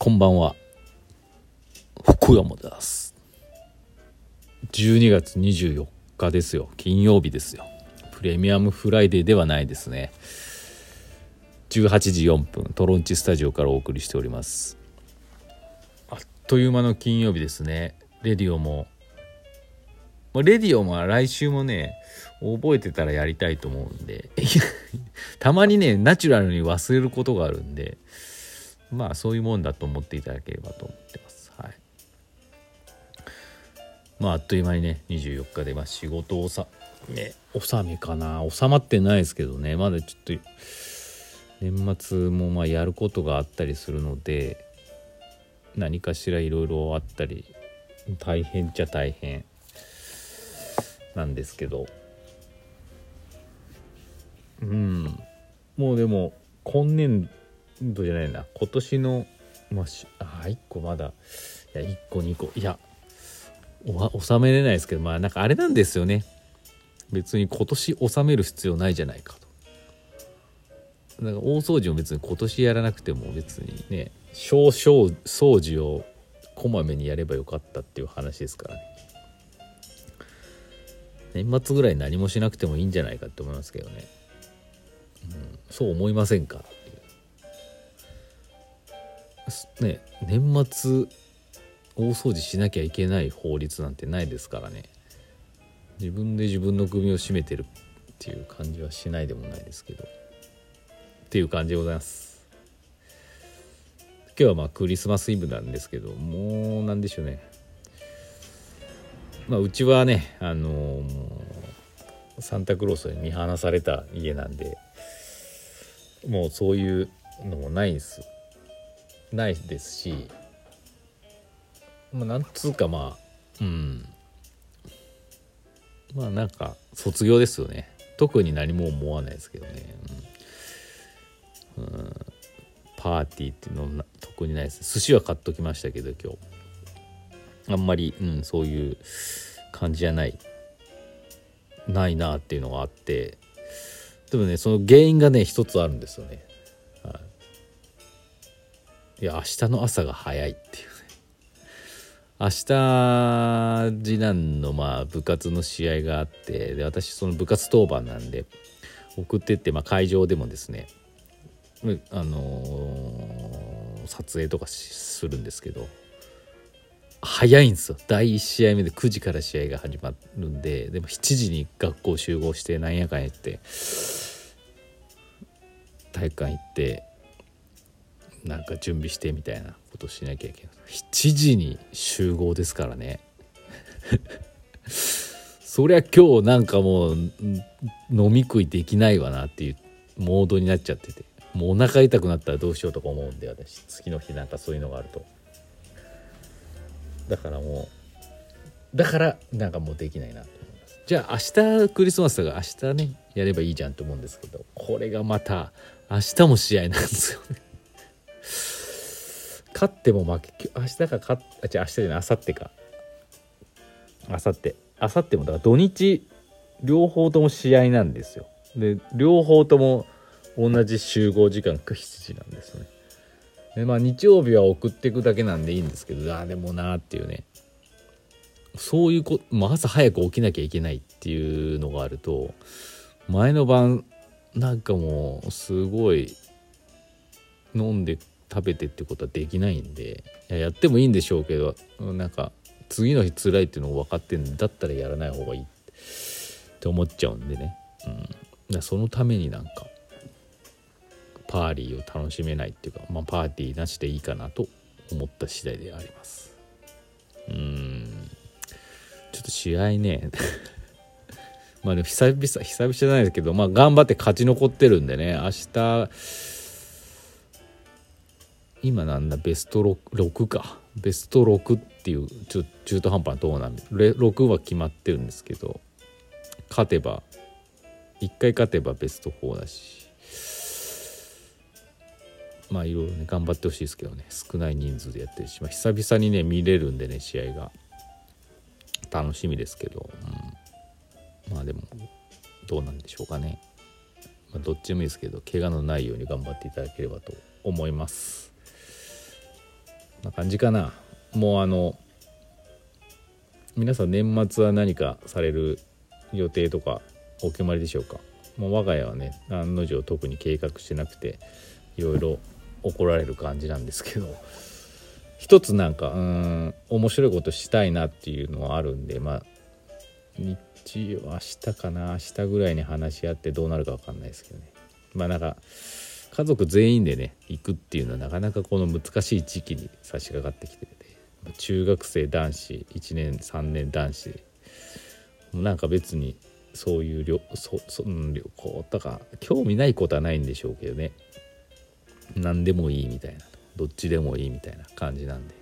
こんばんは。福山です。12月24日ですよ。金曜日ですよ。プレミアムフライデーではないですね。18時4分トロンチスタジオからお送りしております。あっという間の金曜日ですね。レディオも。レディオも来週もね覚えてたらやりたいと思うんで。たまにねナチュラルに忘れることがあるんで。まあそういうもんだと思っていただければと思ってます。はい。まああっという間にね24日で、まあ、仕事をさね納めかな。収まってないですけどね。まだちょっと年末もまあやることがあったりするので何かしらいろいろあったり大変っちゃ大変。なんですけど。うん。もうでも今年度じゃないな。今年のまあしあ1個まだ。いや1個2個。いや収めれないですけどまあなんかあれなんですよね。別に今年収める必要ないじゃないかと。だか大掃除も別に今年やらなくても別にね少々掃除をこまめにやればよかったっていう話ですからね。年末ぐらい何もしなくてもいいんじゃないかって思いますけどね、うん、そう思いませんか？ね年末大掃除しなきゃいけない法律なんてないですからね。自分で自分の首を絞めてるっていう感じはしないでもないですけど。っていう感じでございます。今日はまあクリスマスイブなんですけどもう何でしょうね。まあうちはねあのー、サンタクロースに見放された家なんでもうそういうのもないんですないですしまあなんつうかまあうん。まあなんか卒業ですよね。特に何も思わないですけどね、うん、うん。パーティーっていうの特にないです。寿司は買っときましたけど今日。あんまり、うん、そういう感じじゃない。ないなっていうのがあって。でもねその原因がね一つあるんですよね。いや明日の朝が早いっていうね。明日次男のまあ部活の試合があってで私その部活当番なんで送ってって、まあ、会場でもですねあのー、撮影とかするんですけど早いんですよ。第1試合目で9時から試合が始まるんででも7時に学校集合してなんやかんやって体育館行ってなんか準備してみたいなことしなきゃいけない。7時に集合ですからね。そりゃ今日なんかもう飲み食いできないわなっていうモードになっちゃってて。もうお腹痛くなったらどうしようとか思うんで私。次の日なんかそういうのがあると。だからもうだからなんかもうできないなと思います。じゃあ明日クリスマスだから明日ねやればいいじゃんと思うんですけどこれがまた明日も試合なんですよね。勝っても負け明日か勝あ違う明日じゃない明後日か。明後日。明後日もだから土日両方とも試合なんですよ。で両方とも同じ集合時間が7時なんですよね。でまあ日曜日は送っていくだけなんでいいんですけどああでもなーっていうね。そういうこ、ま、朝早く起きなきゃいけないっていうのがあると前の晩なんかもうすごい飲んで食べてってことはできないんでややってもいいんでしょうけどなんか次の日辛いっていうのを分かってんだったらやらない方がいいって思っちゃうんでね、うん、そのためになんかパーリーを楽しめないっていうか、まあ、パーティーなしでいいかなと思った次第であります。うん。ちょっと試合ね まあでも久々久々じゃないですけどまあ頑張って勝ち残ってるんでね明日今なんだベスト 6, 6か。ベスト6っていうちょ中途半端なとこなんで。6は決まってるんですけど勝てば1回勝てばベスト4だし。まあいろいろね頑張ってほしいですけどね。少ない人数でやってるし、まあ、久々にね見れるんでね試合が。楽しみですけど、うん、まあでもどうなんでしょうかね、まあ、どっちでもいいですけど怪我のないように頑張っていただければと思います。な感じかな。もうあの皆さん年末は何かされる予定とかお決まりでしょうか？もう我が家はね案の定特に計画してなくていろいろ怒られる感じなんですけど。一つなんかうん面白いことしたいなっていうのはあるんでまあ日曜明日かな？明日ぐらいに話し合ってどうなるか分かんないですけどね。まあなんか家族全員でね行くっていうのはなかなかこの難しい時期に差し掛かってきてて中学生男子1年3年男子なんか別にそういう旅そそ、旅行とか興味ないことはないんでしょうけどね。何でもいいみたいなどっちでもいいみたいな感じなんで。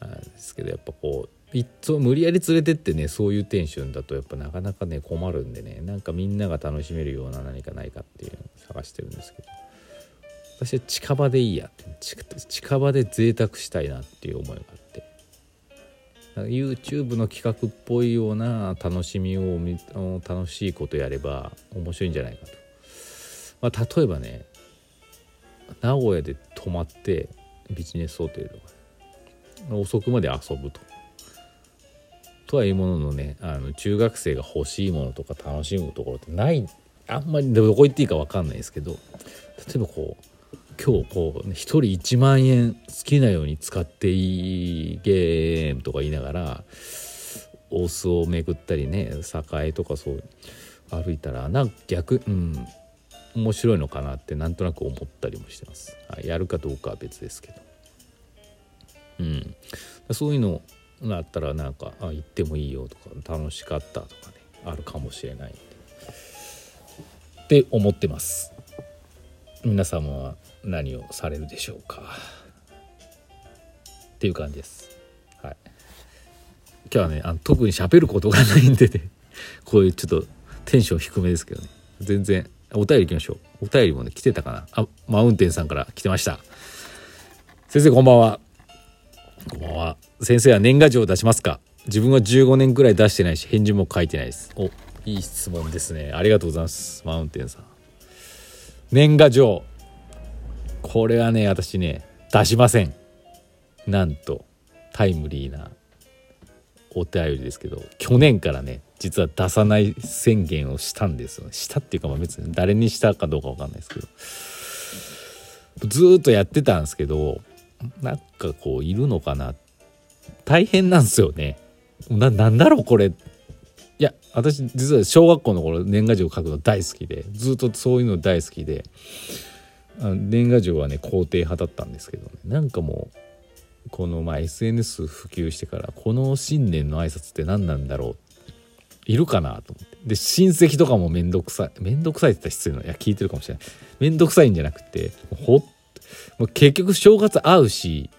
あですけどやっぱこういっ無理やり連れてってねそういうテンションだとやっぱなかなかね困るんでねなんかみんなが楽しめるような何かないかっていうのを探してるんですけど。私は近場でいいやって近場で贅沢したいなっていう思いがあって。YouTube の企画っぽいような楽しみを楽しいことやれば面白いんじゃないかと、まあ、例えばね名古屋で泊まってビジネスホテルとか遅くまで遊ぶと。とはいうもののねあの中学生が欲しいものとか楽しむところってないあんまりどこ行っていいか分かんないですけど例えばこう今日こう1人1万円好きなように使っていいゲームとか言いながら大須を巡ったりね栄とかそう歩いたらなんか逆うん面白いのかなってなんとなく思ったりもしてます、はい、やるかどうかは別ですけど。うん。そういうのがあったらなんかあ行ってもいいよとか楽しかったとかねあるかもしれないって思ってます。皆様は何をされるでしょうか？っていう感じです。はい。今日はねあの特に喋ることがないんでね こういうちょっとテンション低めですけどね。全然お便り行きましょう。お便りもね来てたかな？あマウンテンさんから来てました。先生こんばんは。こんばんは。先生は年賀状を出しますか？自分は15年くらい出してないし返事も書いてないです。おいい質問ですね。ありがとうございます。マウンテンさん。年賀状。これはね私ね出しません。なんとタイムリーなお便りですけど去年からね実は出さない宣言をしたんですよしたっていうかまあ別に誰にしたかどうか分かんないですけどずっとやってたんですけどなんかこういるのかな。大変なんですよね。ななんだろうこれ。いや私実は小学校の頃年賀状書くの大好きでずっとそういうの大好きで年賀状はね肯定派だったんですけどね。なんかもうこのまあ SNS 普及してからこの新年の挨拶って何なんだろう。いるかなと思って。で親戚とかも面倒くさい。面倒くさいって言ったら失礼ないや聞いてるかもしれない。面倒くさいんじゃなくてほっもう結局正月会うし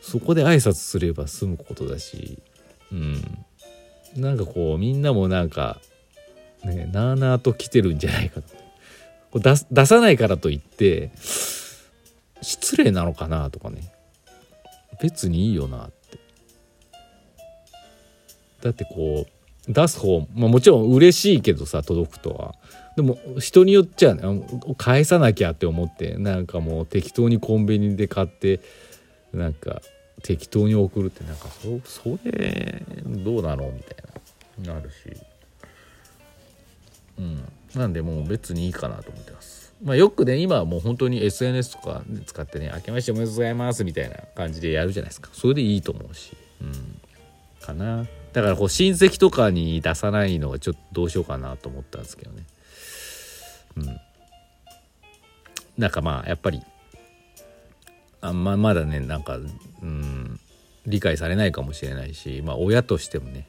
そこで挨拶すれば済むことだしうん。なんかこうみんなもなんかねなあなあと来てるんじゃないかと。出出さないからといって失礼なのかなとかね。別にいいよなって。だってこう出す方、まあ、もちろん嬉しいけどさ届くとは。でも人によっちゃ、ね、返さなきゃって思ってなんかもう適当にコンビニで買ってなんか適当に送るってなんかそそれどうなのみたいななるし。うん。なんでもう別にいいかなと思ってます。まあ、よくね今はもう本当に SNS とか使ってね「明けましておめでとうございます」みたいな感じでやるじゃないですか。それでいいと思うし。うん。かな。だからこう親戚とかに出さないのはちょっとどうしようかなと思ったんですけどね。うん。なんかまあやっぱりあんままだねなんかうん理解されないかもしれないしまあ親としてもね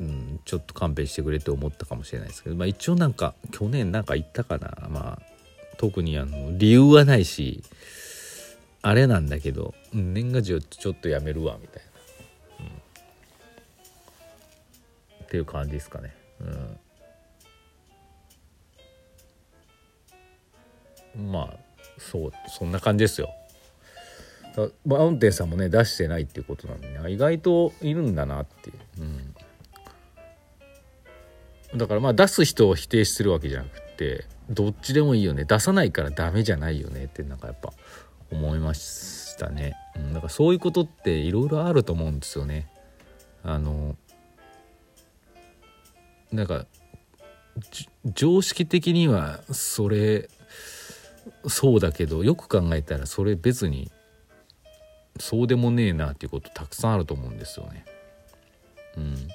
うん、ちょっと勘弁してくれって思ったかもしれないですけど、まあ、一応なんか去年なんか言ったかなまあ特にあの理由はないしあれなんだけど、年賀状ちょっとやめるわみたいな、うん、っていう感じですかね。うん。まあそうそんな感じですよ。マウンテンさんもね出してないっていうことなんでね意外といるんだなっていう、うん、だからまあ出す人を否定するわけじゃなくてどっちでもいいよね。出さないからダメじゃないよねってなんかやっぱ思いましたね、うん、だからそういうことっていろいろあると思うんですよね。あのなんか常識的にはそれそうだけどよく考えたらそれ別にそうでもねえなっていうことたくさんあると思うんですよね。うん。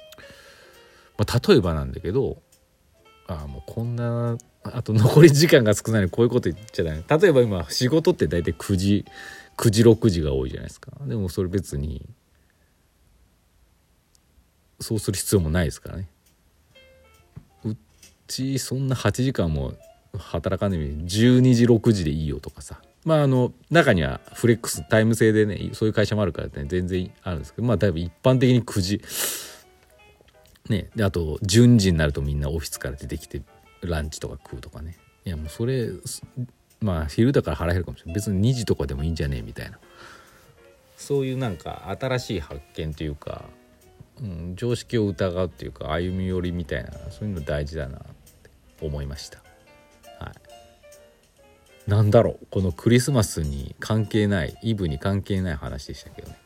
まあ、例えばなんだけどああもうこんなあと残り時間が少ないのにこういうこと言っちゃダメ。例えば今仕事って大体9時9時6時が多いじゃないですか。でもそれ別にそうする必要もないですからね。うちそんな8時間も働かんでみ12時6時でいいよとかさ。まああの中にはフレックスタイム制でねそういう会社もあるからね全然あるんですけど。まあだいぶ一般的に9時。ねであと12時になるとみんなオフィスから出てきてランチとか食うとかね。いやもうそれまあ昼だから腹減るかもしれない。別に2時とかでもいいんじゃねえみたいな。そういうなんか新しい発見というか、うん、常識を疑うっていうか歩み寄りみたいなそういうの大事だなって思いました。なんだろうこのクリスマスに関係ないイブに関係ない話でしたけどね。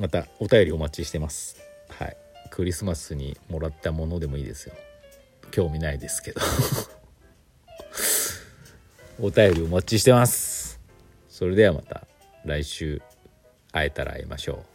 またお便りお待ちしてます。はい。クリスマスにもらったものでもいいですよ。興味ないですけど。お便りお待ちしてます。それではまた来週会えたら会いましょう。